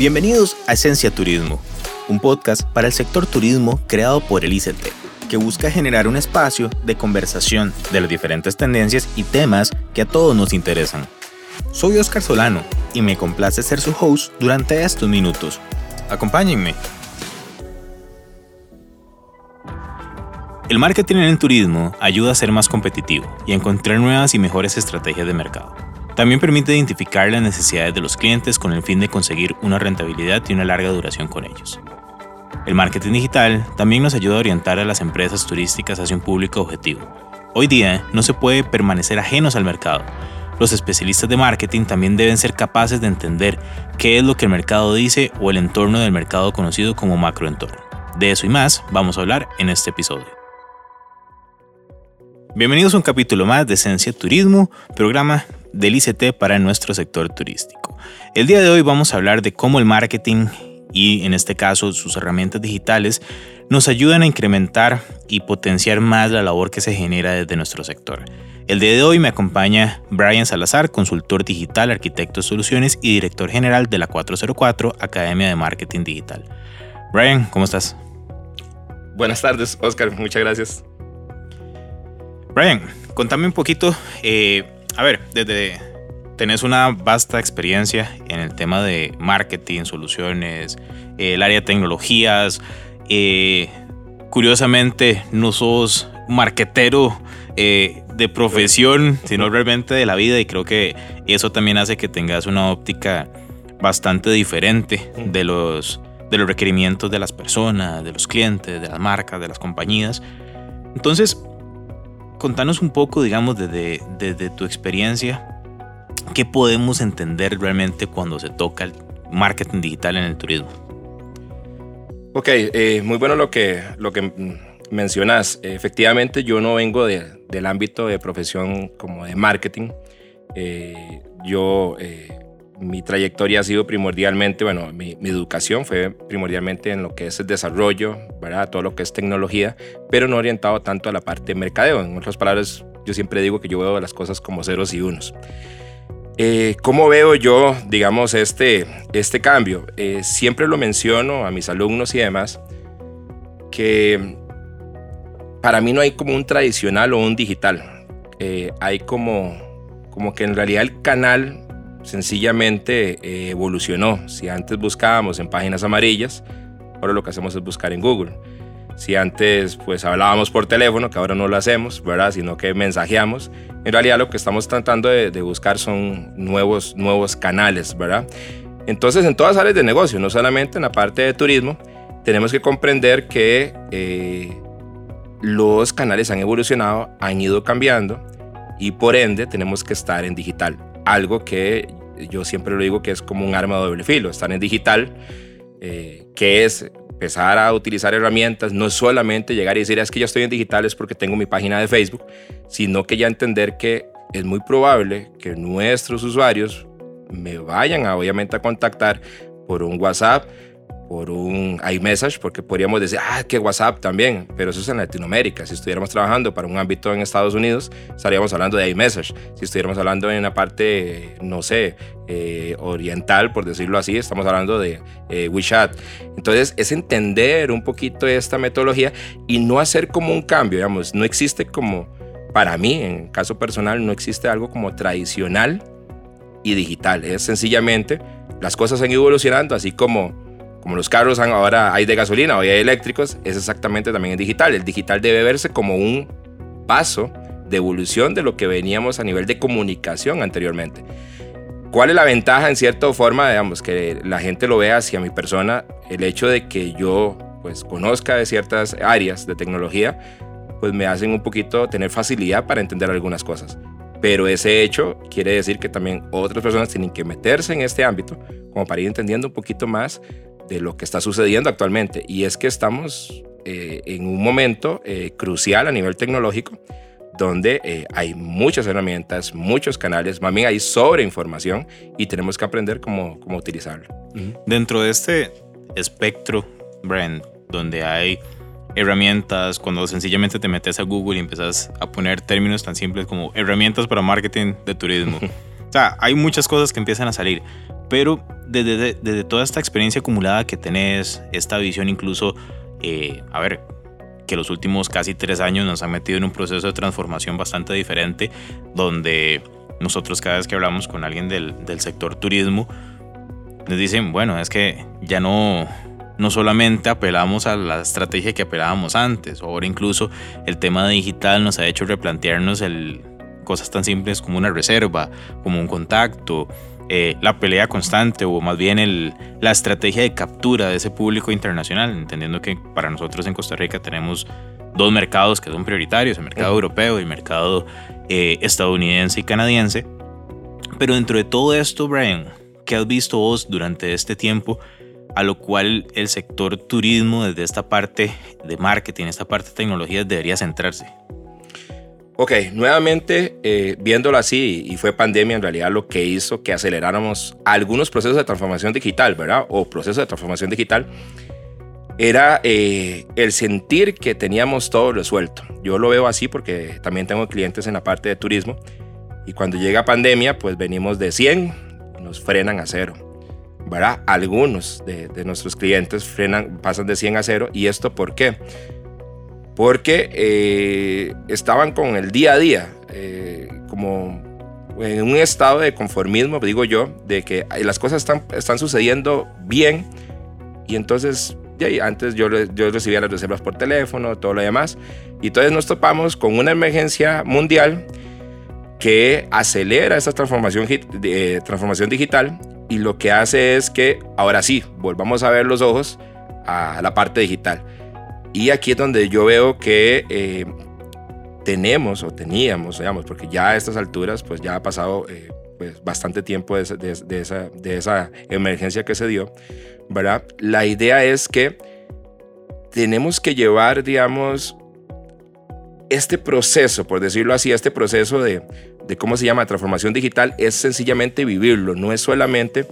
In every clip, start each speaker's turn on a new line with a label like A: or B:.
A: Bienvenidos a Esencia Turismo, un podcast para el sector turismo creado por el ICT, que busca generar un espacio de conversación de las diferentes tendencias y temas que a todos nos interesan. Soy Oscar Solano y me complace ser su host durante estos minutos. Acompáñenme. El marketing en el turismo ayuda a ser más competitivo y a encontrar nuevas y mejores estrategias de mercado. También permite identificar las necesidades de los clientes con el fin de conseguir una rentabilidad y una larga duración con ellos. El marketing digital también nos ayuda a orientar a las empresas turísticas hacia un público objetivo. Hoy día no se puede permanecer ajenos al mercado. Los especialistas de marketing también deben ser capaces de entender qué es lo que el mercado dice o el entorno del mercado conocido como macroentorno. De eso y más vamos a hablar en este episodio. Bienvenidos a un capítulo más de Esencia Turismo, programa del ICT para nuestro sector turístico. El día de hoy vamos a hablar de cómo el marketing y en este caso sus herramientas digitales nos ayudan a incrementar y potenciar más la labor que se genera desde nuestro sector. El día de hoy me acompaña Brian Salazar, consultor digital, arquitecto de soluciones y director general de la 404 Academia de Marketing Digital. Brian, ¿cómo estás?
B: Buenas tardes, Oscar, muchas gracias.
A: Brian, contame un poquito, eh, a ver, desde tenés una vasta experiencia en el tema de marketing, soluciones, el área de tecnologías. Eh, curiosamente, no sos marquetero eh, de profesión, sino realmente de la vida y creo que eso también hace que tengas una óptica bastante diferente de los, de los requerimientos de las personas, de los clientes, de las marcas, de las compañías. Entonces, contanos un poco, digamos, desde, tu experiencia, ¿qué podemos entender realmente cuando se toca el marketing digital en el turismo?
B: Ok, eh, muy bueno lo que, lo que mencionas. Efectivamente, yo no vengo del ámbito de profesión como de marketing. Eh, yo eh, mi trayectoria ha sido primordialmente, bueno, mi, educación fue primordialmente en lo que es el desarrollo, ¿verdad? Todo lo que es tecnología, pero no orientado tanto a la parte de mercadeo. En otras palabras, yo siempre digo que yo veo las cosas como ceros y unos. Eh, ¿Cómo veo yo, digamos, este, este cambio? Eh, siempre lo menciono a mis alumnos y demás, que para mí no hay como un tradicional o un digital. Eh, hay como, como que en realidad el canal sencillamente eh, evolucionó. Si antes buscábamos en páginas amarillas, ahora lo que hacemos es buscar en Google. Si antes pues hablábamos por teléfono, que ahora no lo hacemos, ¿verdad? Sino que mensajeamos. En realidad lo que estamos tratando de, buscar son nuevos, nuevos canales, ¿verdad? Entonces en todas áreas de negocio, no solamente en la parte de turismo, tenemos que comprender que eh, los canales han evolucionado, han ido cambiando y por ende tenemos que estar en digital algo que yo siempre lo digo que es como un arma de doble filo, estar en digital, eh, que es empezar a utilizar herramientas, no solamente llegar y decir, es que ya estoy en digital es porque tengo mi página de Facebook, sino que ya entender que es muy probable que nuestros usuarios me vayan a, obviamente a contactar por un WhatsApp, por un iMessage, porque podríamos decir, ah, que WhatsApp también, pero eso es en Latinoamérica. Si estuviéramos trabajando para un ámbito en Estados Unidos, estaríamos hablando de iMessage. Si estuviéramos hablando en una parte, no sé, eh, oriental, por decirlo así, estamos hablando de eh, WeChat. Entonces, es entender un poquito esta metodología y no hacer como un cambio, digamos, no existe como, para mí, en caso personal, no existe algo como tradicional y digital. Es sencillamente, las cosas han ido evolucionando, así como como los carros ahora hay de gasolina, hoy hay eléctricos, es exactamente también el digital. El digital debe verse como un paso de evolución de lo que veníamos a nivel de comunicación anteriormente. ¿Cuál es la ventaja en cierta forma, digamos, que la gente lo vea hacia mi persona? El hecho de que yo pues conozca de ciertas áreas de tecnología, pues me hacen un poquito tener facilidad para entender algunas cosas. Pero ese hecho quiere decir que también otras personas tienen que meterse en este ámbito como para ir entendiendo un poquito más de lo que está sucediendo actualmente. Y es que estamos eh, en un momento eh, crucial a nivel tecnológico donde eh, hay muchas herramientas, muchos canales, más bien hay sobreinformación y tenemos que aprender cómo, cómo utilizarlo.
A: Dentro de este espectro, brand, donde hay herramientas, cuando sencillamente te metes a Google y empiezas a poner términos tan simples como herramientas para marketing de turismo. o sea, hay muchas cosas que empiezan a salir, Pero desde, desde, toda esta experiencia acumulada que tenés, esta visión incluso, eh, a ver, que los últimos casi tres años nos han metido en un proceso de transformación bastante diferente, donde nosotros cada vez que hablamos con alguien del, del sector turismo, nos dicen, bueno, es que ya no, no solamente apelamos a la estrategia que apelábamos antes, ahora incluso el tema digital nos ha hecho replantearnos el, cosas tan simples como una reserva, como un contacto, eh, la pelea constante o más bien el, la estrategia de captura de ese público internacional, entendiendo que para nosotros en Costa Rica tenemos dos mercados que son prioritarios, el mercado europeo y el mercado eh, estadounidense y canadiense. Pero dentro de todo esto, Brian, ¿qué has visto vos durante este tiempo? a lo cual el sector turismo desde esta parte de marketing, esta parte de tecnologías debería centrarse.
B: Ok, nuevamente eh, viéndolo así, y fue pandemia en realidad lo que hizo que aceleráramos algunos procesos de transformación digital, ¿verdad? O procesos de transformación digital, era eh, el sentir que teníamos todo resuelto. Yo lo veo así porque también tengo clientes en la parte de turismo, y cuando llega pandemia, pues venimos de 100 y nos frenan a cero. ¿verdad? Algunos de, de nuestros clientes frenan, pasan de 100 a cero. ¿Y esto por qué? Porque eh, estaban con el día a día, eh, como en un estado de conformismo, digo yo, de que las cosas están, están sucediendo bien y entonces antes yo, yo recibía las reservas por teléfono, todo lo demás, y entonces nos topamos con una emergencia mundial que acelera esta transformación, transformación digital y lo que hace es que ahora sí, volvamos a ver los ojos a la parte digital. Y aquí es donde yo veo que eh, tenemos o teníamos, digamos, porque ya a estas alturas pues ya ha pasado eh, pues bastante tiempo de, de, esa, de esa emergencia que se dio, ¿verdad? La idea es que tenemos que llevar, digamos, este proceso, por decirlo así, este proceso de, de cómo se llama transformación digital, es sencillamente vivirlo, no es solamente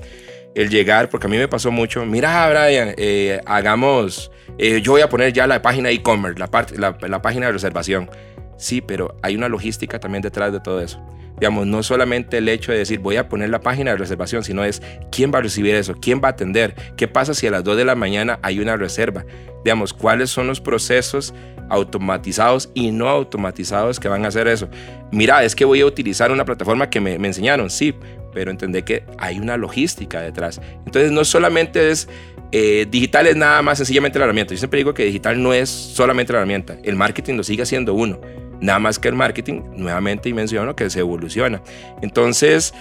B: el llegar, porque a mí me pasó mucho, mira Brian, eh, hagamos, eh, yo voy a poner ya la página e-commerce, la, la, la página de reservación. Sí, pero hay una logística también detrás de todo eso. Digamos, no solamente el hecho de decir voy a poner la página de reservación, sino es quién va a recibir eso, quién va a atender, qué pasa si a las 2 de la mañana hay una reserva. Digamos, cuáles son los procesos automatizados y no automatizados que van a hacer eso. Mira, es que voy a utilizar una plataforma que me, me enseñaron, sí, pero entender que hay una logística detrás. Entonces no solamente es eh, digital es nada más sencillamente la herramienta. Yo siempre digo que digital no es solamente la herramienta, el marketing lo sigue siendo uno. Nada más que el marketing, nuevamente y menciono que se evoluciona. Entonces,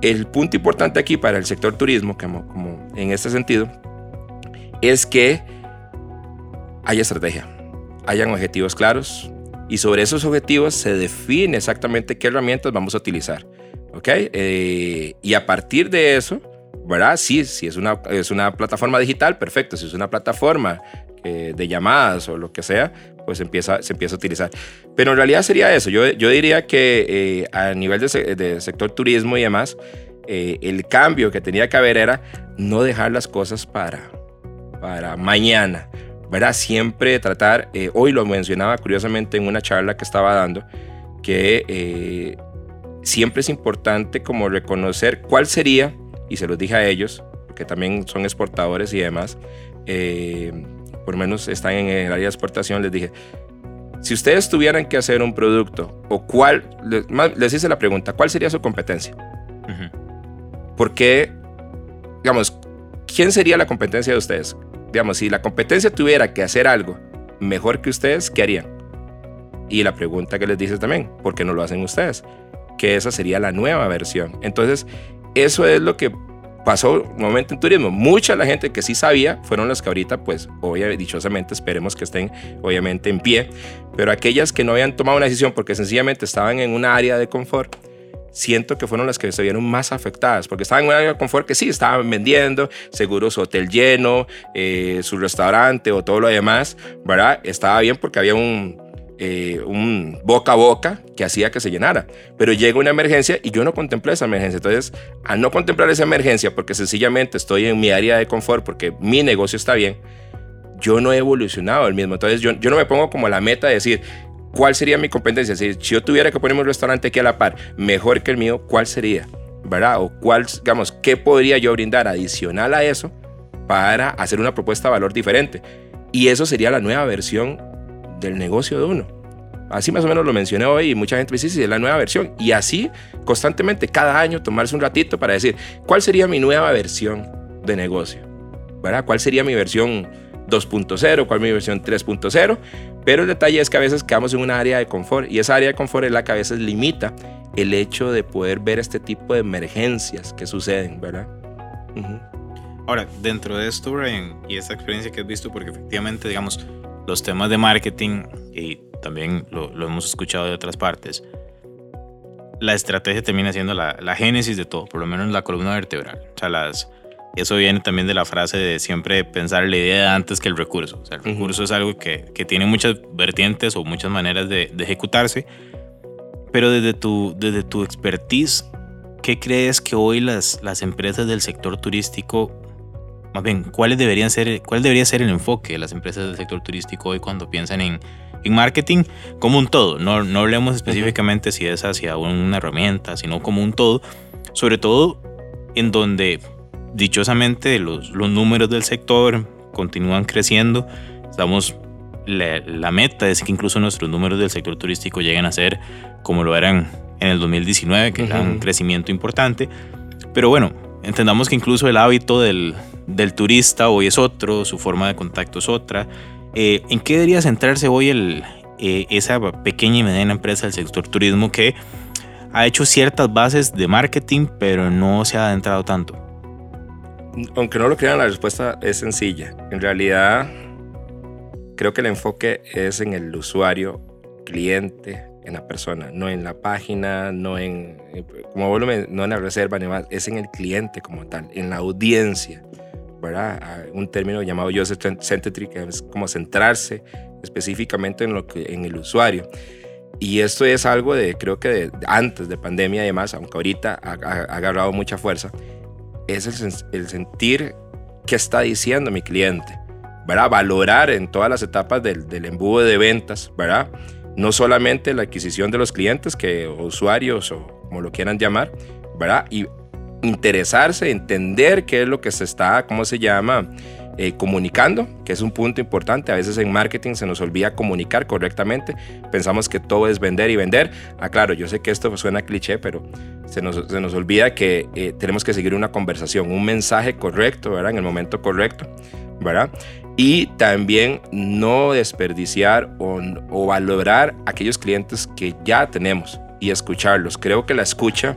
B: el punto importante aquí para el sector turismo, como, como en este sentido, es que haya estrategia, hayan objetivos claros y sobre esos objetivos se define exactamente qué herramientas vamos a utilizar. ¿Ok? Eh, y a partir de eso, ¿verdad? Sí, si es una, es una plataforma digital, perfecto. Si es una plataforma eh, de llamadas o lo que sea, pues empieza, se empieza a utilizar. Pero en realidad sería eso. Yo, yo diría que eh, a nivel de, sector turismo y demás, el cambio que tenía que haber era no dejar las cosas para, para mañana. ¿verdad? Siempre tratar, hoy lo mencionaba curiosamente en una charla que estaba dando, que siempre es importante como reconocer cuál sería, y se los dije a ellos, que también son exportadores y demás, eh, por lo menos están en el área de exportación, les dije, si ustedes tuvieran que hacer un producto, o cuál, les, hice la pregunta, ¿cuál sería su competencia? Porque, digamos, ¿quién sería la competencia de ustedes? Digamos, si la competencia tuviera que hacer algo mejor que ustedes, ¿qué harían? Y la pregunta que les dices también, ¿por qué no lo hacen ustedes? Que esa sería la nueva versión. Entonces, eso es lo que pasó nuevamente en turismo. Mucha la gente que sí sabía fueron las que ahorita, pues, obviamente, dichosamente, esperemos que estén, obviamente, en pie. Pero aquellas que no habían tomado una decisión porque sencillamente estaban en una área de confort, siento que fueron las que se vieron más afectadas, porque estaban en una área de confort que sí, estaban vendiendo, seguro su hotel lleno, eh, su restaurante o todo lo demás, ¿verdad? Estaba bien porque había un, eh, un boca a boca que hacía que se llenara. Pero llega una emergencia y yo no contemplé esa emergencia. Entonces, al no contemplar esa emergencia, porque sencillamente estoy en mi área de confort, porque mi negocio está bien, yo no he evolucionado el mismo. Entonces, yo, yo no me pongo como la meta de decir, ¿cuál sería mi competencia? Si, yo tuviera que ponerme un restaurante aquí a la par, mejor que el mío, ¿cuál sería? ¿verdad? O cuál, digamos, qué podría yo brindar adicional a eso para hacer una propuesta de valor diferente. Y eso sería la nueva versión del negocio de uno. Así más o menos lo mencioné hoy y mucha gente me dice, sí, es la nueva versión. Y así, constantemente, cada año, tomarse un ratito para decir, ¿cuál sería mi nueva versión de negocio? ¿Verdad? ¿Cuál sería mi versión 2.0? ¿Cuál mi versión 3.0? Pero el detalle es que a veces quedamos en una área de confort y esa área de confort es la que a veces limita el hecho de poder ver este tipo de emergencias que suceden, ¿verdad?
A: Ahora, dentro de esto, Brian, y esta experiencia que has visto, porque efectivamente, digamos, los temas de marketing, y también lo, hemos escuchado de otras partes, la estrategia termina siendo la, la, génesis de todo, por lo menos la columna vertebral. O sea, las, eso viene también de la frase de siempre pensar la idea antes que el recurso. O sea, el recurso es algo que, que, tiene muchas vertientes o muchas maneras de, de ejecutarse, pero desde tu, desde tu expertise, ¿qué crees que hoy las, las empresas del sector turístico, más bien, ¿cuáles deberían ser, cuál debería ser el enfoque de las empresas del sector turístico hoy cuando piensan en, en marketing como un todo? No, no hablemos específicamente si es hacia una herramienta, sino como un todo, sobre todo en donde dichosamente los, los números del sector continúan creciendo, estamos la, meta es que incluso nuestros números del sector turístico lleguen a ser como lo eran en el 2019, que era un crecimiento importante. Pero bueno, entendamos que incluso el hábito del, del turista hoy es otro, su forma de contacto es otra. Eh, ¿En qué debería centrarse hoy el, eh, esa pequeña y mediana empresa del sector turismo que ha hecho ciertas bases de marketing, pero no se ha adentrado tanto?
B: Aunque no lo crean, la respuesta es sencilla. En realidad, Creo que el enfoque es en el usuario, cliente, en la persona, no en la página, no en, como volumen, no en la reserva, ni más, es en el cliente como tal, en la audiencia, ¿verdad? Un término llamado user centric, que es como centrarse específicamente en, lo que, en el usuario. Y esto es algo de, creo que de, antes de pandemia y demás, aunque ahorita ha, agarrado mucha fuerza, es el, el sentir qué está diciendo mi cliente ¿verdad? Valorar en todas las etapas del, del embudo de ventas, ¿verdad? No solamente la adquisición de los clientes, que usuarios o como lo quieran llamar, ¿verdad? Y interesarse, entender qué es lo que se está, ¿cómo se llama? Eh, comunicando, que es un punto importante. A veces en marketing se nos olvida comunicar correctamente. Pensamos que todo es vender y vender. Ah, claro, yo sé que esto suena cliché, pero se nos, se nos olvida que eh, tenemos que seguir una conversación, un mensaje correcto, ¿verdad? En el momento correcto, ¿verdad? y también no desperdiciar o, valorar aquellos clientes que ya tenemos y escucharlos. Creo que la escucha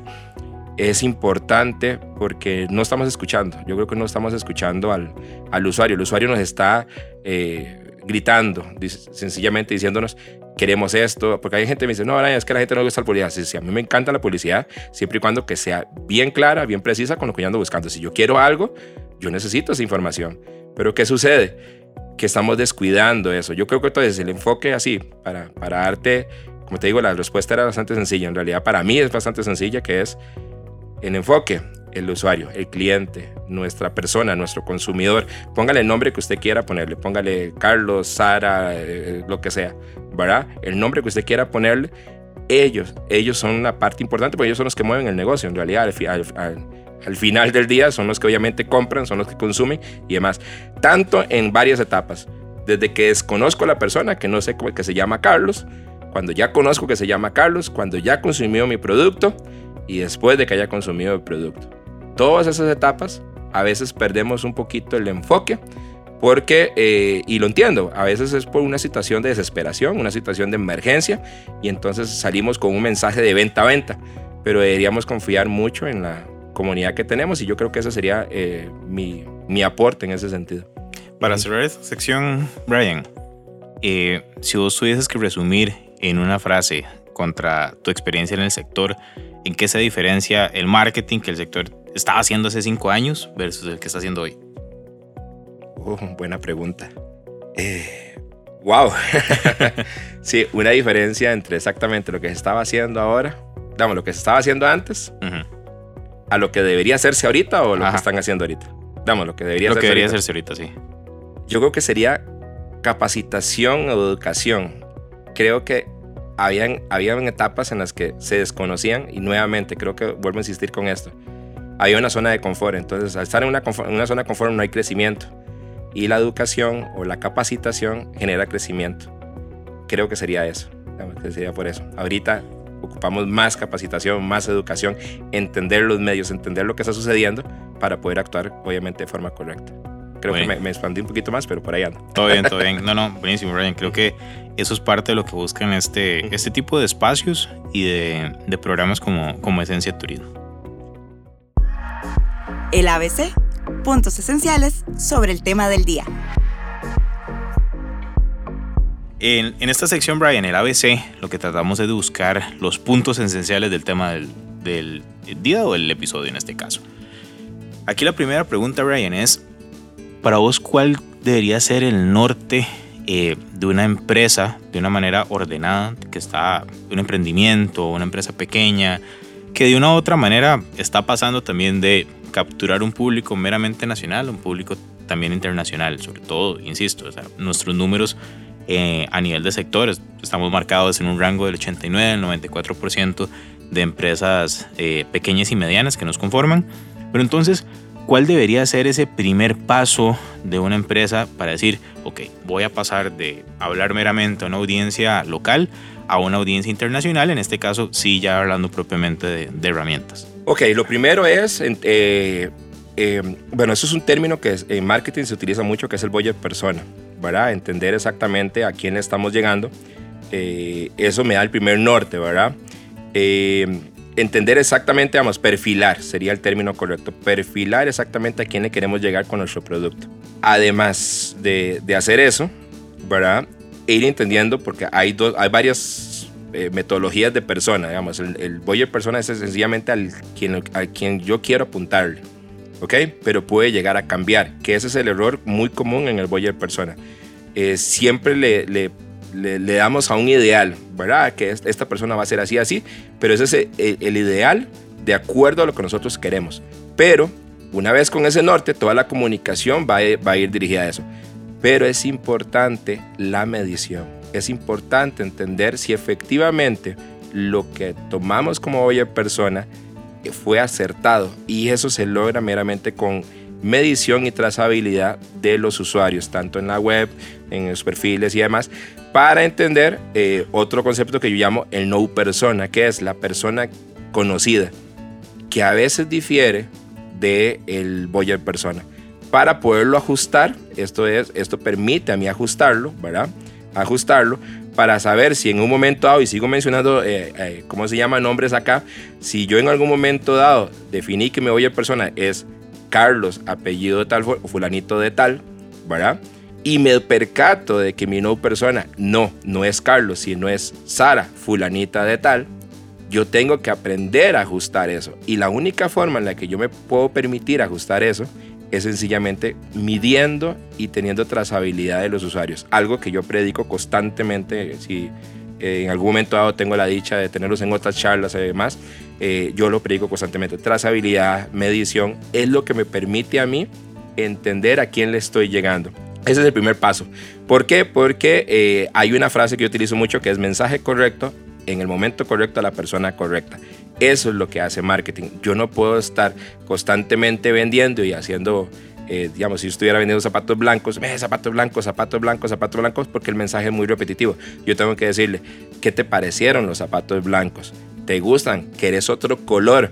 B: es importante porque no estamos escuchando. Yo creo que no estamos escuchando al, al usuario. El usuario nos está eh, gritando, sencillamente diciéndonos, queremos esto. Porque hay gente que me dice, no, es que la gente no le gusta la publicidad. Sí, sí, a mí me encanta la publicidad, siempre y cuando que sea bien clara, bien precisa con lo que yo ando buscando. Si yo quiero algo, yo necesito esa información. Pero ¿qué sucede? Que estamos descuidando eso. Yo creo que entonces el enfoque así, para, para darte, como te digo, la respuesta era bastante sencilla. En realidad para mí es bastante sencilla, que es el enfoque, el usuario, el cliente, nuestra persona, nuestro consumidor. Póngale el nombre que usted quiera ponerle. Póngale Carlos, Sara, eh, lo que sea, ¿verdad? El nombre que usted quiera ponerle. Ellos, ellos son una parte importante porque ellos son los que mueven el negocio. En realidad, al, al, al final del día son los que obviamente compran, son los que consumen y demás. Tanto en varias etapas. Desde que desconozco a la persona, que no sé cómo que se llama Carlos, cuando ya conozco que se llama Carlos, cuando ya consumió mi producto y después de que haya consumido el producto. Todas esas etapas a veces perdemos un poquito el enfoque porque, eh, y lo entiendo, a veces es por una situación de desesperación, una situación de emergencia y entonces salimos con un mensaje de venta a venta, pero deberíamos confiar mucho en la comunidad que tenemos y yo creo que ese sería eh, mi, mi, aporte en ese sentido.
A: Para cerrar esta sección, Brian, eh, si vos tuvieses que resumir en una frase contra tu experiencia en el sector, ¿en qué se diferencia el marketing que el sector estaba haciendo hace cinco años versus el que está haciendo hoy?
B: Oh, buena pregunta. Eh, wow. sí, una diferencia entre exactamente lo que se estaba haciendo ahora, digamos, lo que se estaba haciendo antes a lo que debería hacerse ahorita o lo que están haciendo ahorita? Damos, lo que debería,
A: lo que debería hacerse ahorita, sí.
B: Yo creo que sería capacitación o educación. Creo que habían, habían etapas en las que se desconocían y nuevamente creo que vuelvo a insistir con esto. Había una zona de confort, entonces al estar en una, zona de confort no hay crecimiento y la educación o la capacitación genera crecimiento. Creo que sería eso, sería por eso. Ahorita ocupamos más capacitación, más educación, entender los medios, entender lo que está sucediendo para poder actuar obviamente de forma correcta. Creo que me, expandí un poquito más, pero por ahí ando.
A: Todo bien, todo bien. No, no, buenísimo, Brian. Creo que eso es parte de lo que buscan este, este tipo de espacios y de, de programas como, como Esencia Turismo.
C: El ABC, puntos esenciales sobre el tema del día.
A: En, en, esta sección, Brian, el ABC, lo que tratamos es de buscar los puntos esenciales del tema del, del día o el episodio en este caso. Aquí la primera pregunta, Brian, es, para vos, ¿cuál debería ser el norte eh, de una empresa de una manera ordenada, que está un emprendimiento, una empresa pequeña, que de una u otra manera está pasando también de capturar un público meramente nacional, un público también internacional, sobre todo, insisto, nuestros números eh, a nivel de sectores. Estamos marcados en un rango del 89 al 94% de empresas eh, pequeñas y medianas que nos conforman. Pero entonces, ¿cuál debería ser ese primer paso de una empresa para decir, ok, voy a pasar de hablar meramente a una audiencia local a una audiencia internacional? En este caso, sí, ya hablando propiamente de, herramientas.
B: Ok, lo primero es, eh, bueno, eso es un término que en marketing se utiliza mucho, que es el buyer persona. ¿verdad? Entender exactamente a quién estamos llegando. Eh, eso me da el primer norte, ¿verdad? Eh, entender exactamente, vamos, perfilar sería el término correcto. Perfilar exactamente a quién le queremos llegar con nuestro producto. Además de, de hacer eso, ¿verdad? Ir entendiendo, porque hay, dos, hay varias eh, metodologías de persona, digamos. El, el buyer persona es sencillamente al quien, a quien yo quiero apuntarle. ¿ok? Pero puede llegar a cambiar, que ese es el error muy común en el buyer persona. Eh, siempre le, le, le, damos a un ideal, ¿verdad? Que esta persona va a ser así, así, pero ese es el, el ideal de acuerdo a lo que nosotros queremos. Pero una vez con ese norte, toda la comunicación va a, va a ir dirigida a eso. Pero es importante la medición. Es importante entender si efectivamente lo que tomamos como buyer persona fue acertado y eso se logra meramente con medición y trazabilidad de los usuarios, tanto en la web, en los perfiles y demás, para entender eh, otro concepto que yo llamo el no persona, que es la persona conocida, que a veces difiere de el buyer persona. Para poderlo ajustar, esto es, esto permite a mí ajustarlo, ¿verdad? Ajustarlo para saber si en un momento dado, y sigo mencionando, eh, eh, ¿cómo se llama nombres acá? Si yo en algún momento dado definí que mi a persona es Carlos, apellido de tal, fulanito de tal, ¿verdad? Y me percato de que mi no persona no, no es Carlos, sino es Sara, fulanita de tal, yo tengo que aprender a ajustar eso. Y la única forma en la que yo me puedo permitir ajustar eso es sencillamente midiendo y teniendo trazabilidad de los usuarios. Algo que yo predico constantemente. Si eh, en algún momento dado tengo la dicha de tenerlos en otras charlas y demás, eh, yo lo predico constantemente. Trazabilidad, medición, es lo que me permite a mí entender a quién le estoy llegando. Ese es el primer paso. ¿Por qué? Porque eh, hay una frase que yo utilizo mucho que es mensaje correcto en el momento correcto a la persona correcta. Eso es lo que hace marketing. Yo no puedo estar constantemente vendiendo y haciendo, eh, digamos, si yo estuviera vendiendo zapatos blancos, eh, zapatos blancos, zapatos blancos, zapatos blancos, porque el mensaje es muy repetitivo. Yo tengo que decirle, ¿qué te parecieron los zapatos blancos? ¿Te gustan? ¿Quieres otro color?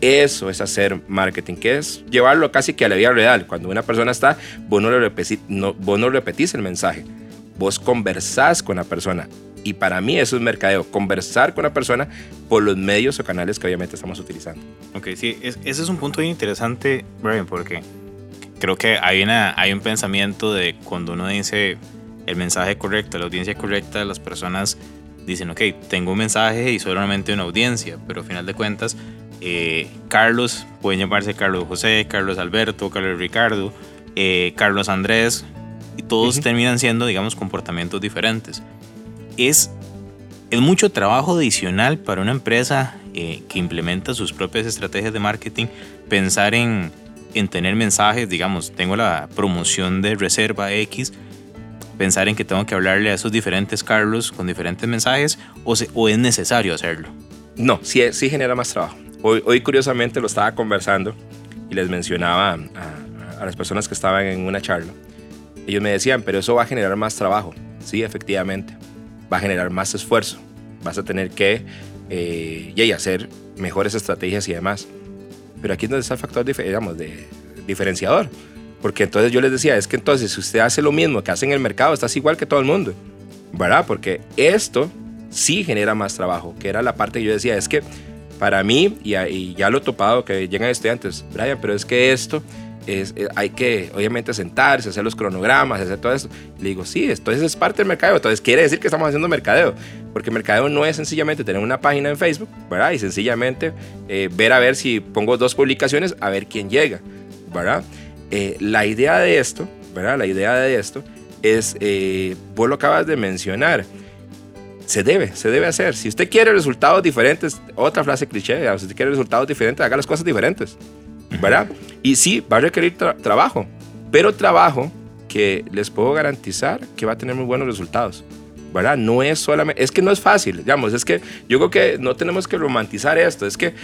B: Eso es hacer marketing, que es llevarlo casi que a la vida real. Cuando una persona está, vos no, le repetís, no, vos no repetís el mensaje, vos conversás con la persona. Y para mí eso es mercadeo, conversar con la persona por los medios o canales que obviamente estamos utilizando.
A: Ok, sí, ese es un punto muy interesante, Brian, porque creo que hay, una, hay un pensamiento de cuando uno dice el mensaje correcto, la audiencia correcta, las personas dicen, ok, tengo un mensaje y solamente una audiencia, pero al final de cuentas, eh, Carlos, pueden llamarse Carlos José, Carlos Alberto, Carlos Ricardo, eh, Carlos Andrés, y todos terminan siendo, digamos, comportamientos diferentes es, es mucho trabajo adicional para una empresa eh, que implementa sus propias estrategias de marketing pensar en, en tener mensajes, digamos, tengo la promoción de reserva X, pensar en que tengo que hablarle a esos diferentes Carlos con diferentes mensajes o, o es necesario hacerlo?
B: No, sí, sí genera más trabajo. Hoy, curiosamente lo estaba conversando y les mencionaba a, las personas que estaban en una charla. Ellos me decían, pero eso va a generar más trabajo. Sí, efectivamente. Va a generar más esfuerzo. Vas a tener que eh, y hacer mejores estrategias y demás. Pero aquí es donde está el factor digamos, diferenciador. Porque entonces yo les decía, es que entonces si usted hace lo mismo que hace en el mercado, estás igual que todo el mundo. ¿Verdad? Porque esto sí genera más trabajo, que era la parte que yo decía, es que para mí, y, ya lo he topado, que llegan estudiantes, Brian, pero es que esto es, eh, hay que obviamente sentarse, hacer los cronogramas, hacer todo eso. Le digo, sí, entonces es parte del mercadeo. Entonces quiere decir que estamos haciendo mercadeo. Porque mercadeo no es sencillamente tener una página en Facebook, ¿verdad? Y sencillamente eh, ver a ver si pongo dos publicaciones, a ver quién llega, ¿verdad? Eh, la idea de esto, ¿verdad? La idea de esto es, vos lo acabas de mencionar, se debe, se debe hacer. Si usted quiere resultados diferentes, otra frase cliché, si usted quiere resultados diferentes, haga las cosas diferentes. ¿verdad? Y sí, va a requerir trabajo, pero trabajo que les puedo garantizar que va a tener muy buenos resultados. ¿verdad? No es solamente, es que no es fácil, digamos, es que yo creo que no tenemos que romantizar esto, es que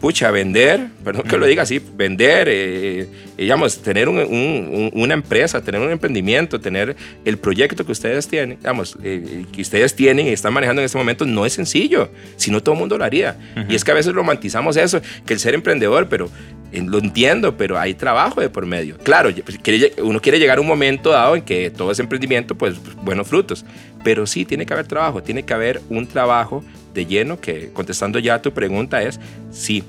B: pucha, vender, perdón que lo diga así, vender, eh, digamos, tener una empresa, tener un emprendimiento, tener el proyecto que ustedes tienen, digamos, eh, que ustedes tienen y están manejando en este momento, no es sencillo, si no todo el mundo lo haría. Y es que a veces romantizamos eso, que el ser emprendedor, pero eh, lo entiendo, pero hay trabajo de por medio. Claro, pues, uno quiere llegar a un momento dado en que todo ese emprendimiento, pues, buenos frutos, pero sí, tiene que haber trabajo, tiene que haber un trabajo de lleno, que contestando ya a tu pregunta es, sí,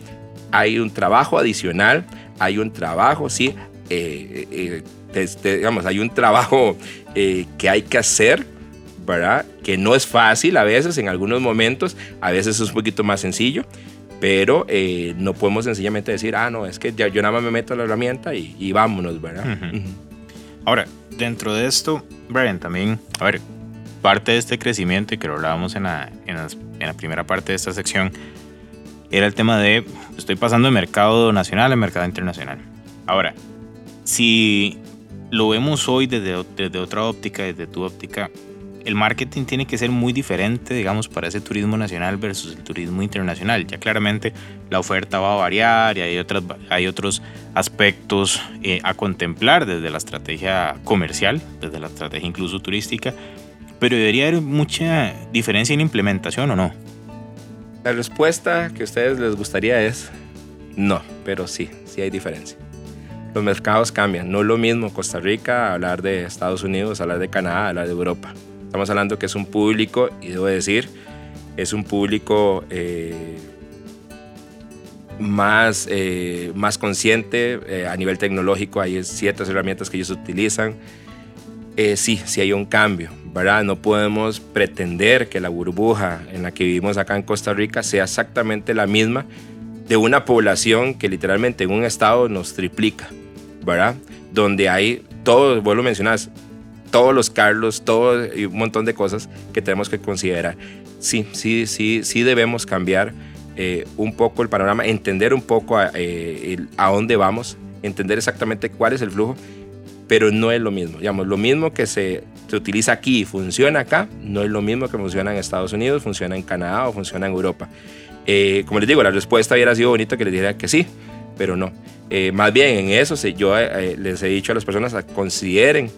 B: hay un trabajo adicional, hay un trabajo, sí, eh, eh, digamos, hay un trabajo eh, que hay que hacer, ¿verdad? Que no es fácil a veces, en algunos momentos, a veces es un poquito más sencillo, pero no podemos sencillamente decir, ah, no, es que ya, yo nada más me meto a la herramienta y, vámonos, ¿verdad?
A: Ahora, dentro de esto, Brian, también, a ver, parte de este crecimiento, y que lo hablábamos en la, en, la primera parte de esta sección, era el tema de, estoy pasando de mercado nacional a mercado internacional. Ahora, si lo vemos hoy desde, desde otra óptica, desde tu óptica, el marketing tiene que ser muy diferente, digamos, para ese turismo nacional versus el turismo internacional. Ya claramente la oferta va a variar y hay, otras, hay otros aspectos eh, a contemplar desde la estrategia comercial, desde la estrategia incluso turística, pero debería haber mucha diferencia en implementación o no.
B: La respuesta que a ustedes les gustaría es no, pero sí, sí hay diferencia. Los mercados cambian. No es lo mismo Costa Rica hablar de Estados Unidos, hablar de Canadá, hablar de Europa. Estamos hablando que es un público, y debo decir, es un público eh, más, eh, más consciente eh, a nivel tecnológico. Hay ciertas herramientas que ellos utilizan. sí, sí hay un cambio. ¿Verdad? No podemos pretender que la burbuja en la que vivimos acá en Costa Rica sea exactamente la misma de una población que literalmente en un estado nos triplica, ¿verdad? Donde hay todo, vos lo mencionás, todos los Carlos, todo y un montón de cosas que tenemos que considerar. Sí, sí, sí, sí debemos cambiar eh, un poco el panorama, entender un poco a, eh, a dónde vamos, entender exactamente cuál es el flujo pero no es lo mismo. Digamos, lo mismo que se, se, utiliza aquí y funciona acá, no es lo mismo que funciona en Estados Unidos, funciona en Canadá o funciona en Europa. Eh, como les digo, la respuesta hubiera sido bonita que les dijera que sí, pero no. Eh, más bien en eso yo eh, les he dicho a las personas consideren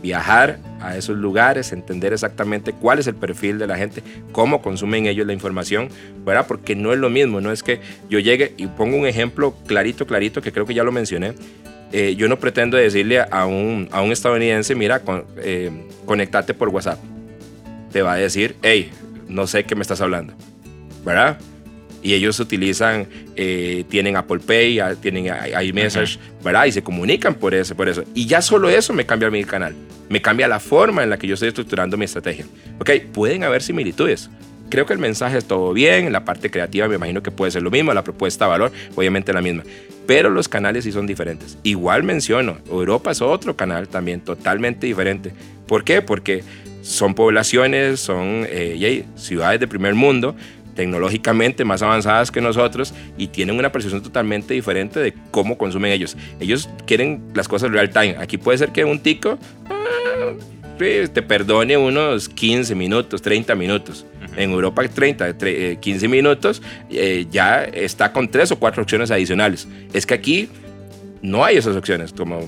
B: viajar a esos lugares, entender exactamente cuál es el perfil de la gente, cómo consumen ellos la información, ¿verdad? Porque no es lo mismo, no es que yo llegue y pongo un ejemplo clarito, clarito, que creo que ya lo mencioné, eh, yo no pretendo decirle a un, a un estadounidense, mira, con, eh, conectate por WhatsApp. Te va a decir, hey, no sé qué me estás hablando, ¿verdad? Y ellos utilizan, eh, tienen Apple Pay, tienen iMessage, ¿verdad? Y se comunican por eso, por eso. Y ya solo eso me cambia mi canal. Me cambia la forma en la que yo estoy estructurando mi estrategia. Ok, pueden haber similitudes. Creo que el mensaje es todo bien, la parte creativa me imagino que puede ser lo mismo, la propuesta de valor obviamente la misma, pero los canales sí son diferentes. Igual menciono, Europa es otro canal también totalmente diferente. ¿Por qué? Porque son poblaciones, son eh, ciudades de primer mundo, tecnológicamente más avanzadas que nosotros y tienen una percepción totalmente diferente de cómo consumen ellos. Ellos quieren las cosas real time. Aquí puede ser que un tico... Ah, te perdone unos 15 minutos, 30 minutos. En Europa 30, 15 minutos eh, ya está con tres o cuatro opciones adicionales. Es que aquí no hay esas opciones, como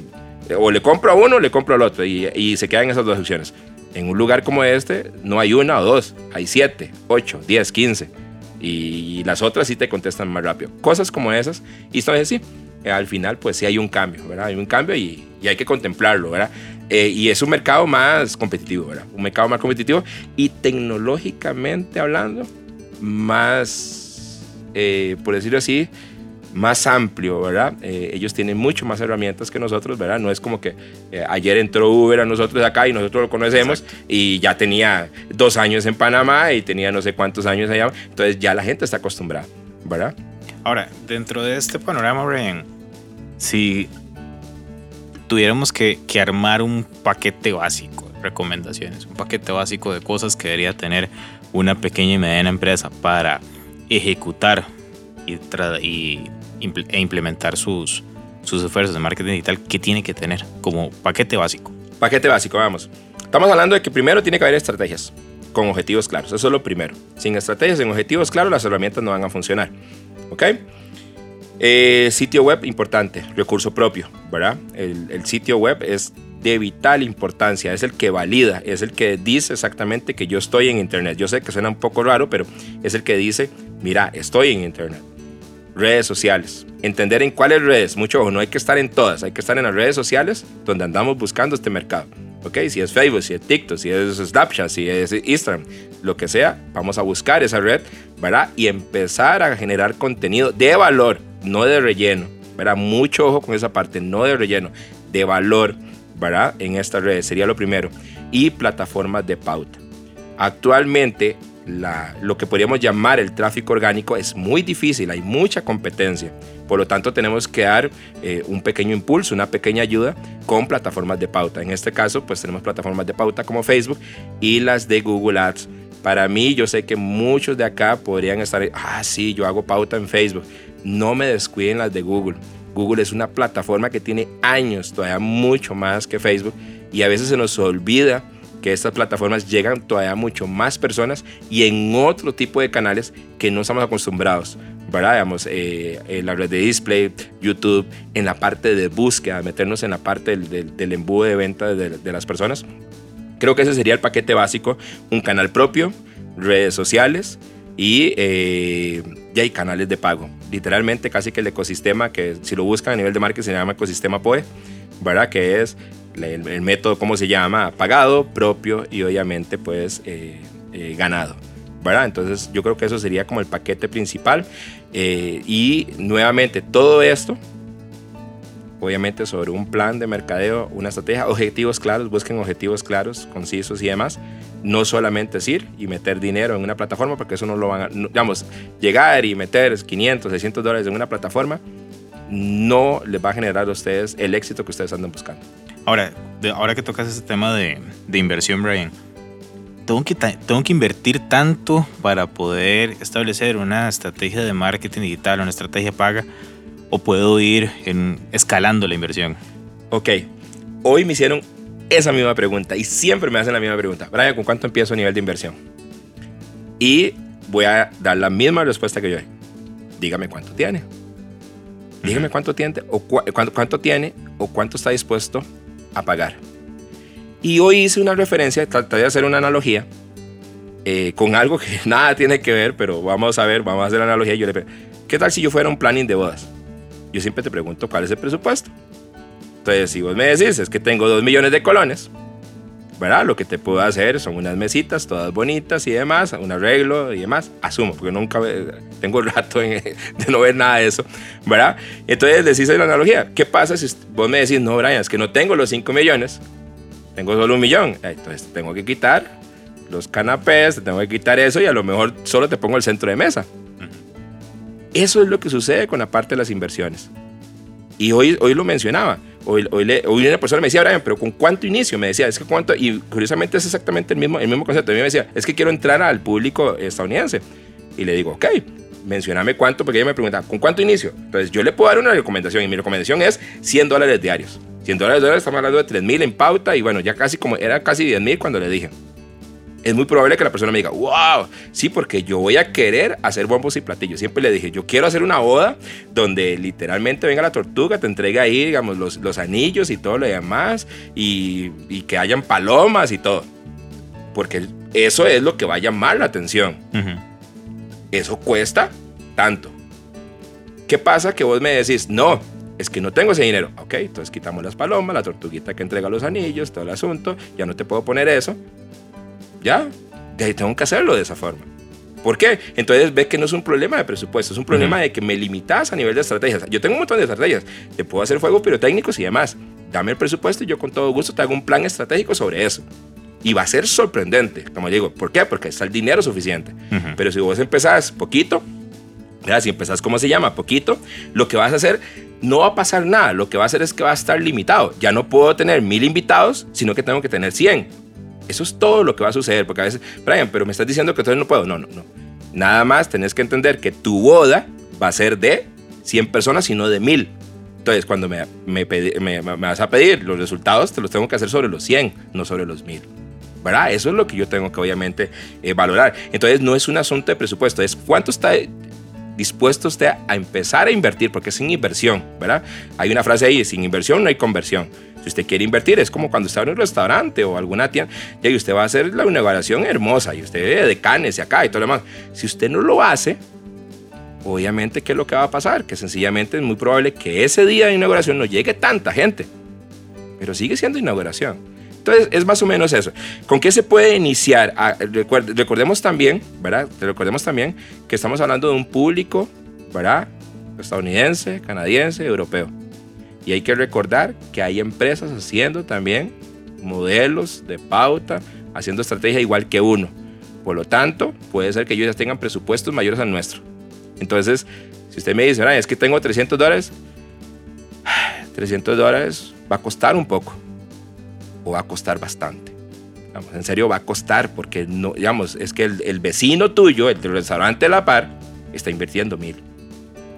B: o le compro a uno o le compro al otro y, y se quedan esas dos opciones. En un lugar como este no hay una o dos, hay siete, ocho, diez, quince. Y las otras sí te contestan más rápido. Cosas como esas. Y esto es así. al final, pues sí hay un cambio, ¿verdad? Hay un cambio y, y hay que contemplarlo, ¿verdad? Eh, y es un mercado más competitivo, ¿verdad? Un mercado más competitivo y tecnológicamente hablando, más, eh, por decirlo así, más amplio, ¿verdad? Eh, ellos tienen mucho más herramientas que nosotros, ¿verdad? No es como que ayer entró Uber a nosotros acá y nosotros lo conocemos y ya tenía dos años en Panamá y tenía no sé cuántos años allá. Entonces ya la gente está acostumbrada, ¿verdad?
A: Ahora, dentro de este panorama, Brian, si tuviéramos que, armar un paquete básico de recomendaciones, un paquete básico de cosas que debería tener una pequeña y mediana empresa para ejecutar y, e implementar sus, sus esfuerzos de marketing digital, ¿qué tiene que tener como paquete básico?
B: Paquete básico, vamos. Estamos hablando de que primero tiene que haber estrategias con objetivos claros. Eso es lo primero. Sin estrategias, sin objetivos claros, las herramientas no van a funcionar. ¿Ok? Eh, sitio web importante, recurso propio, ¿verdad? El, sitio web es de vital importancia, es el que valida, es el que dice exactamente que yo estoy en Internet. Yo sé que suena un poco raro, pero es el que dice, mira, estoy en Internet. Redes sociales. Entender en cuáles redes, mucho ojo, no hay que estar en todas, hay que estar en las redes sociales donde andamos buscando este mercado. ¿ok? Si es Facebook, si es TikTok, si es Snapchat, si es Instagram, lo que sea, vamos a buscar esa red, ¿verdad? Y empezar a generar contenido de valor no de relleno, ¿verdad? Mucho ojo con esa parte, no de relleno, de valor, ¿verdad? En estas redes, sería lo primero. Y plataformas de pauta. Actualmente, la, lo que podríamos llamar el tráfico orgánico es muy difícil, hay mucha competencia. Por lo tanto, tenemos que dar eh, un pequeño impulso, una pequeña ayuda con plataformas de pauta. En este caso, pues tenemos plataformas de pauta como Facebook y las de Google Ads. Para mí, yo sé que muchos de acá podrían estar, ah, sí, yo hago pauta en Facebook no me descuiden las de Google. Google es una plataforma que tiene años, todavía mucho más que Facebook, y a veces se nos olvida que estas plataformas llegan todavía mucho más personas y en otro tipo de canales que no estamos acostumbrados. ¿verdad? Digamos, eh, la red de display, YouTube, en la parte de búsqueda, meternos en la parte del, embudo de venta de, de las personas. Creo que ese sería el paquete básico, un canal propio, redes sociales, y eh, ya hay canales de pago. Literalmente casi que el ecosistema que si lo buscan a nivel de marketing se llama ecosistema POE, ¿verdad? Que es el, método, ¿cómo se llama? Pagado, propio y obviamente pues eh, eh, ganado. ¿verdad? Entonces yo creo que eso sería como el paquete principal. y nuevamente todo esto obviamente sobre un plan de mercadeo, una estrategia, objetivos claros, busquen objetivos claros, concisos y demás. No solamente es ir y meter dinero en una plataforma, porque eso no lo van a, digamos, llegar y meter 500, 600 dólares en una plataforma, no les va a generar a ustedes el éxito que ustedes andan buscando.
A: Ahora, ahora que tocas ese tema de, de inversión, Brian, tengo que, tengo que invertir tanto para poder establecer una estrategia de marketing digital, una estrategia paga o puedo ir en, escalando la inversión?
B: Ok, hoy me hicieron esa misma pregunta y siempre me hacen la misma pregunta. Brian, ¿con cuánto empiezo a nivel de inversión? Y voy a dar la misma respuesta que yo. Dígame cuánto tiene. Dígame cuánto tiene o cuánto, tiene o cuánto está dispuesto a pagar. Y hoy hice una referencia, traté de hacer una analogía eh, con algo que nada tiene que ver, pero vamos a ver, vamos a hacer la analogía. Yo le ¿qué tal si yo fuera un planning de bodas? yo siempre te pregunto cuál es el presupuesto. Entonces, si vos me decís, es que tengo dos millones de colones, ¿verdad? Lo que te puedo hacer son unas mesitas todas bonitas y demás, un arreglo y demás. Asumo, porque nunca tengo rato de no ver nada de eso, ¿verdad? Entonces, decís la analogía. ¿Qué pasa si vos me decís, no, Brian, es que no tengo los 5 millones, tengo solo un millón? Entonces, tengo que quitar los canapés, tengo que quitar eso y a lo mejor solo te pongo el centro de mesa. Eso es lo que sucede con la parte de las inversiones. Y hoy, hoy lo mencionaba. Hoy, hoy, hoy una persona me decía, Brian, pero ¿con cuánto inicio? Me decía, es que cuánto. Y curiosamente es exactamente el mismo, el mismo concepto. A mí me decía, es que quiero entrar al público estadounidense. Y le digo, ok, mencioname cuánto, porque ella me pregunta, ¿con cuánto inicio? Entonces yo le puedo dar una recomendación y mi recomendación es 100 dólares diarios. 100 dólares, dólares, estamos hablando de 3 mil en pauta y bueno, ya casi como era casi 10 mil cuando le dije. Es muy probable que la persona me diga, wow, sí, porque yo voy a querer hacer bombos y platillos. Siempre le dije, yo quiero hacer una boda donde literalmente venga la tortuga, te entregue ahí, digamos, los, los anillos y todo lo demás, y, y que hayan palomas y todo. Porque eso es lo que va a llamar la atención. Eso cuesta tanto. ¿Qué pasa que vos me decís, no, es que no tengo ese dinero? Ok, entonces quitamos las palomas, la tortuguita que entrega los anillos, todo el asunto, ya no te puedo poner eso. Ya, de ahí tengo que hacerlo de esa forma. ¿Por qué? Entonces ves que no es un problema de presupuesto, es un problema de que me limitas a nivel de estrategias. Yo tengo un montón de estrategias, te puedo hacer fuegos pirotécnicos y demás. Dame el presupuesto y yo con todo gusto te hago un plan estratégico sobre eso. Y va a ser sorprendente, como digo. ¿Por qué? Porque está el dinero suficiente. Pero si vos empezás poquito, si empezás, ¿cómo se llama? Poquito, lo que vas a hacer, no va a pasar nada. Lo que va a hacer es que va a estar limitado. Ya no puedo tener mil invitados, sino que tengo que tener 100 eso es todo lo que va a suceder, porque a veces, Brian, pero me estás diciendo que entonces no puedo. No, no, no. Nada más tenés que entender que tu boda va a ser de 100 personas y no de 1000. Entonces, cuando me, me, vas a pedir los resultados, te los tengo que hacer sobre los 100, no sobre los 1000. ¿Verdad? Eso es lo que yo tengo que obviamente eh, valorar. Entonces, no es un asunto de presupuesto, es cuánto está dispuesto usted a empezar a invertir, porque es sin inversión, ¿verdad? Hay una frase ahí, sin inversión no hay conversión. Si usted quiere invertir, es como cuando está en un restaurante o alguna tienda, y usted va a hacer la inauguración hermosa, y usted de canes y acá y todo lo demás. Si usted no lo hace, obviamente, ¿qué es lo que va a pasar? Que sencillamente es muy probable que ese día de inauguración no llegue tanta gente, pero sigue siendo inauguración. Entonces, es más o menos eso. ¿Con qué se puede iniciar? Ah, recordemos también, ¿verdad? Recordemos también que estamos hablando de un público, ¿verdad? Estadounidense, canadiense, europeo. Y hay que recordar que hay empresas haciendo también modelos de pauta, haciendo estrategia igual que uno. Por lo tanto, puede ser que ellos ya tengan presupuestos mayores al nuestro. Entonces, si usted me dice, es que tengo 300 dólares, 300 dólares va a costar un poco o va a costar bastante. en serio va a costar porque no, digamos, es que el, el vecino tuyo, el del restaurante la par, está invirtiendo mil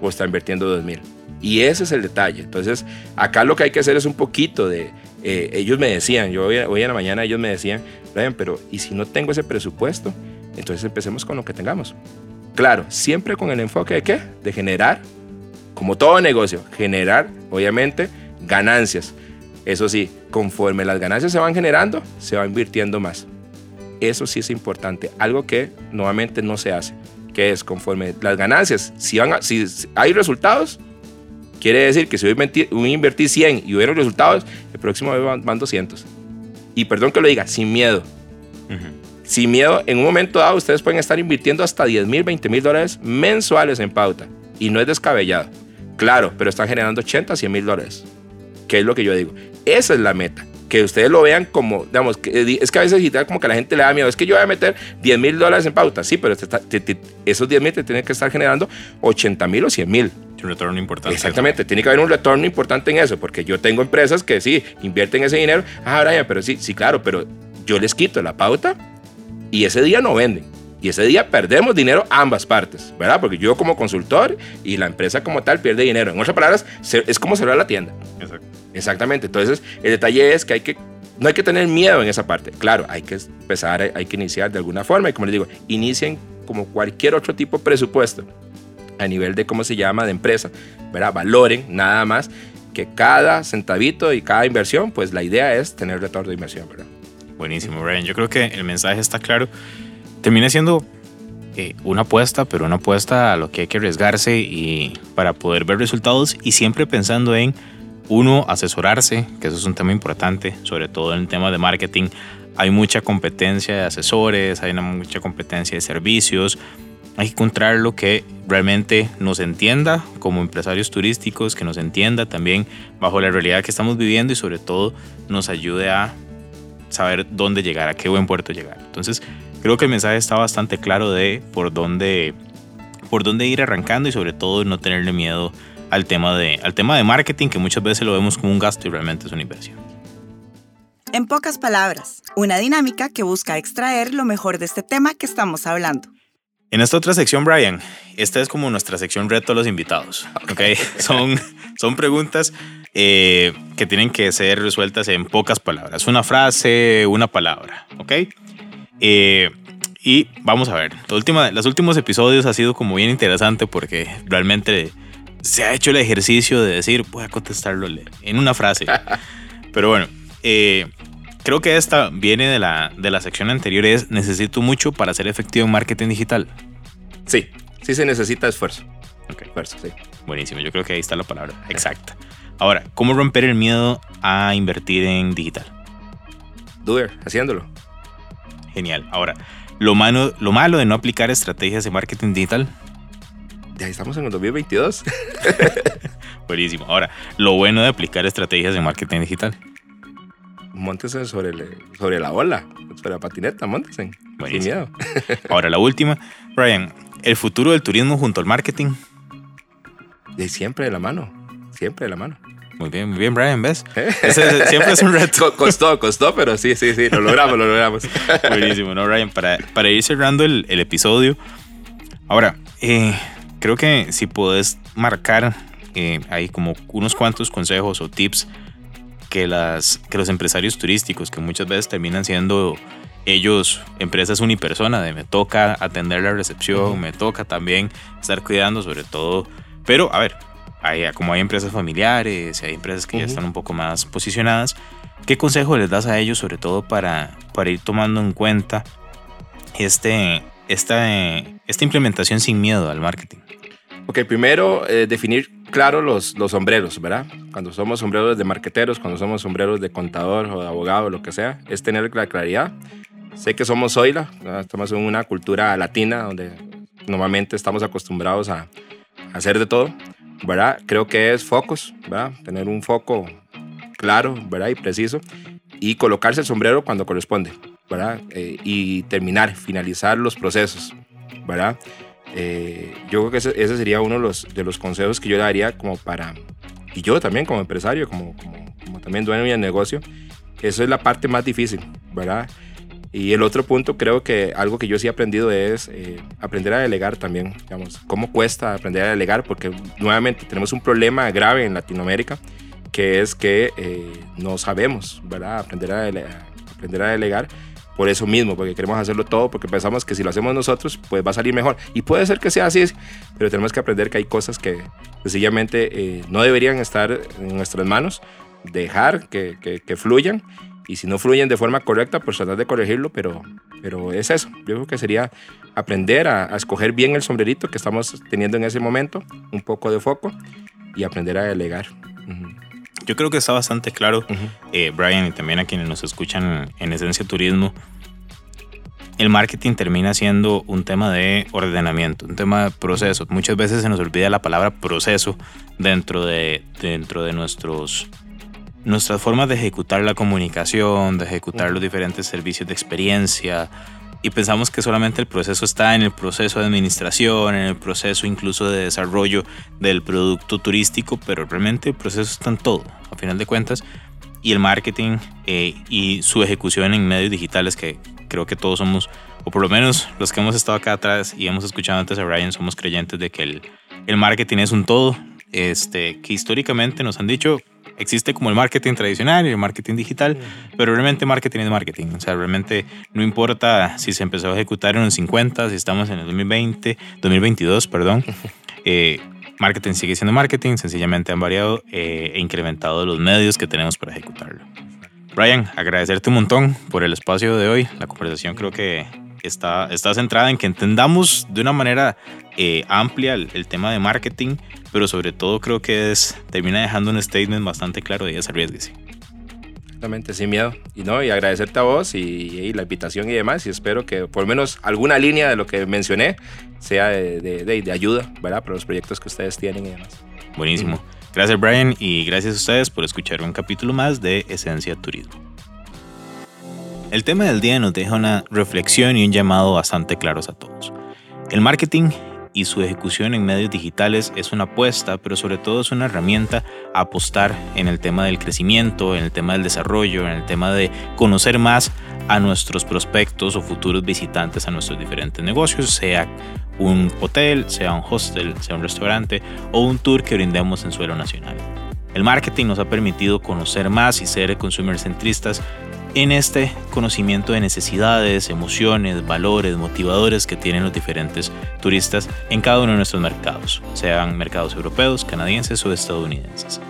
B: o está invirtiendo dos mil. Y ese es el detalle. Entonces, acá lo que hay que hacer es un poquito de... Eh, ellos me decían, yo hoy, hoy, en la mañana ellos me decían, pero ¿y si no tengo ese presupuesto? Entonces empecemos con lo que tengamos. Claro, siempre con el enfoque de qué? De generar, como todo negocio, generar, obviamente, ganancias. Eso sí, conforme las ganancias se van generando, se va invirtiendo más. Eso sí es importante, algo que nuevamente no se hace, que es conforme las ganancias, si, van si hay resultados, Quiere decir que si voy a invertir 100 y hubiera resultados, el próximo mes van 200. Y perdón que lo diga, sin miedo. Sin miedo, en un momento dado ustedes pueden estar invirtiendo hasta 10 mil, 20 mil dólares mensuales en pauta. Y no es descabellado. Claro, pero están generando 80, 100 mil dólares. ¿Qué es lo que yo digo? Esa es la meta. Que ustedes lo vean como, digamos, que, es que a veces como que a la gente le da miedo. Es que yo voy a meter 10 mil dólares en pauta. Sí, pero esos 10 mil te tienen que estar generando 80 mil o 100 mil.
A: Un retorno importante.
B: Exactamente, tiene que haber un retorno importante en eso, porque yo tengo empresas que sí, invierten ese dinero. Ah, Brian, pero sí, sí, claro, pero yo les quito la pauta y ese día no venden. Y ese día perdemos dinero ambas partes, ¿verdad? Porque yo como consultor y la empresa como tal pierde dinero. En otras palabras, es como cerrar la tienda. Exacto. Exactamente. Entonces, el detalle es que hay que no hay que tener miedo en esa parte. Claro, hay que empezar, hay que iniciar de alguna forma. Y como les digo, inicien como cualquier otro tipo de presupuesto a nivel de cómo se llama, de empresa, ¿verdad? Valoren nada más que cada centavito y cada inversión, pues la idea es tener retorno de inversión, ¿verdad?
A: Buenísimo, Brian. Yo creo que el mensaje está claro. Termina siendo eh, una apuesta, pero una apuesta a lo que hay que arriesgarse y para poder ver resultados y siempre pensando en uno, asesorarse, que eso es un tema importante, sobre todo en el tema de marketing. Hay mucha competencia de asesores, hay una mucha competencia de servicios hay que encontrar lo que realmente nos entienda como empresarios turísticos, que nos entienda también bajo la realidad que estamos viviendo y sobre todo nos ayude a saber dónde llegar, a qué buen puerto llegar. Entonces, creo que el mensaje está bastante claro de por dónde, por dónde ir arrancando y sobre todo no tenerle miedo al tema, de, al tema de marketing, que muchas veces lo vemos como un gasto y realmente es una inversión.
C: En pocas palabras, una dinámica que busca extraer lo mejor de este tema que estamos hablando.
A: En esta otra sección, Brian, esta es como nuestra sección reto a los invitados. ¿okay? son, son preguntas eh, que tienen que ser resueltas en pocas palabras. Una frase, una palabra. ¿Ok? Eh, y vamos a ver. La última, los últimos episodios ha sido como bien interesante porque realmente se ha hecho el ejercicio de decir, voy a contestarlo en una frase. Pero bueno, eh, creo que esta viene de la, de la sección anterior, es necesito mucho para ser efectivo en marketing digital.
B: Sí, sí se necesita esfuerzo.
A: Ok. Esfuerzo, sí. Buenísimo, yo creo que ahí está la palabra exacta. Ahora, ¿cómo romper el miedo a invertir en digital?
B: Do haciéndolo.
A: Genial. Ahora, lo malo, lo malo de no aplicar estrategias de marketing digital.
B: Ya estamos en el 2022.
A: Buenísimo. Ahora, lo bueno de aplicar estrategias de marketing digital.
B: Móntese sobre, sobre la ola, sobre la patineta, móntese. Sin miedo.
A: Ahora, la última. Brian, ¿el futuro del turismo junto al marketing?
B: De siempre de la mano. Siempre de la mano.
A: Muy bien, muy bien, Brian, ¿ves? siempre es un reto.
B: Costó, costó, pero sí, sí, sí, lo logramos, lo logramos.
A: Buenísimo, ¿no, Brian? Para, para ir cerrando el, el episodio. Ahora, eh, creo que si puedes marcar eh, hay como unos cuantos consejos o tips que, las, que los empresarios turísticos, que muchas veces terminan siendo ellos empresas unipersona, de me toca atender la recepción, me toca también estar cuidando sobre todo. Pero, a ver, hay, como hay empresas familiares, hay empresas que ya están un poco más posicionadas, ¿qué consejo les das a ellos sobre todo para, para ir tomando en cuenta este, esta, esta implementación sin miedo al marketing?
B: Ok, primero eh, definir claro los, los sombreros, ¿verdad? Cuando somos sombreros de marqueteros, cuando somos sombreros de contador o de abogado, lo que sea, es tener la claridad. Sé que somos Zoila, estamos en una cultura latina donde normalmente estamos acostumbrados a, hacer de todo, ¿verdad? Creo que es focos, ¿verdad? Tener un foco claro, ¿verdad? Y preciso y colocarse el sombrero cuando corresponde, ¿verdad? Eh, y terminar, finalizar los procesos, ¿verdad? Eh, yo creo que ese, sería uno de los, de los consejos que yo daría como para, y yo también como empresario, como, como, también dueño de negocio, eso es la parte más difícil, ¿verdad? Y el otro punto, creo que algo que yo sí he aprendido es eh, aprender a delegar también, digamos, cómo cuesta aprender a delegar, porque nuevamente tenemos un problema grave en Latinoamérica, que es que eh, no sabemos, ¿verdad? Aprender a, aprender a delegar por eso mismo, porque queremos hacerlo todo, porque pensamos que si lo hacemos nosotros, pues va a salir mejor. Y puede ser que sea así, pero tenemos que aprender que hay cosas que sencillamente eh, no deberían estar en nuestras manos, dejar que, que, fluyan. Y si no fluyen de forma correcta, pues tratar de corregirlo, pero, pero es eso. Yo creo que sería aprender a, escoger bien el sombrerito que estamos teniendo en ese momento, un poco de foco y aprender a delegar.
A: Yo creo que está bastante claro, eh, Brian, y también a quienes nos escuchan en Esencia Turismo, el marketing termina siendo un tema de ordenamiento, un tema de proceso. Muchas veces se nos olvida la palabra proceso dentro de, dentro de nuestros, nuestras formas de ejecutar la comunicación, de ejecutar los diferentes servicios de experiencia. Y pensamos que solamente el proceso está en el proceso de administración, en el proceso incluso de desarrollo del producto turístico, pero realmente el proceso está en todo, a final de cuentas. Y el marketing eh, y su ejecución en medios digitales que creo que todos somos, o por lo menos los que hemos estado acá atrás y hemos escuchado antes a Ryan, somos creyentes de que el, el marketing es un todo, este, que históricamente nos han dicho, existe como el marketing tradicional y el marketing digital, pero realmente marketing es marketing. O sea, realmente no importa si se empezó a ejecutar en los 50, si estamos en el 2020, 2022, perdón. Eh, marketing sigue siendo marketing, sencillamente han variado eh, e incrementado los medios que tenemos para ejecutarlo. Brian, agradecerte un montón por el espacio de hoy. La conversación creo que está, está centrada en que entendamos de una manera eh, amplia el, tema de marketing, pero sobre todo creo que es, termina dejando un statement bastante claro de ese arriesguese.
B: Exactamente, sin miedo. Y, no, y agradecerte a vos y, la invitación y demás. Y espero que por lo menos alguna línea de lo que mencioné sea de, de, ayuda ¿verdad? para los proyectos que ustedes tienen y demás.
A: Buenísimo. Gracias Brian y gracias a ustedes por escuchar un capítulo más de Esencia Turismo. El tema del día nos deja una reflexión y un llamado bastante claros a todos. El marketing y su ejecución en medios digitales es una apuesta, pero sobre todo es una herramienta a apostar en el tema del crecimiento, en el tema del desarrollo, en el tema de conocer más a nuestros prospectos o futuros visitantes a nuestros diferentes negocios, sea un hotel, sea un hostel, sea un restaurante o un tour que brindemos en suelo nacional. El marketing nos ha permitido conocer más y ser consumer centristas en este conocimiento de necesidades, emociones, valores, motivadores que tienen los diferentes turistas en cada uno de nuestros mercados, sean mercados europeos, canadienses o estadounidenses.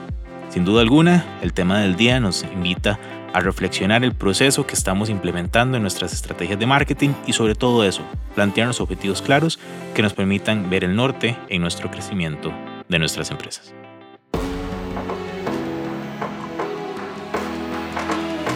A: Sin duda alguna, el tema del día nos invita a reflexionar el proceso que estamos implementando en nuestras estrategias de marketing y sobre todo eso, plantearnos objetivos claros que nos permitan ver el norte en nuestro crecimiento de nuestras empresas.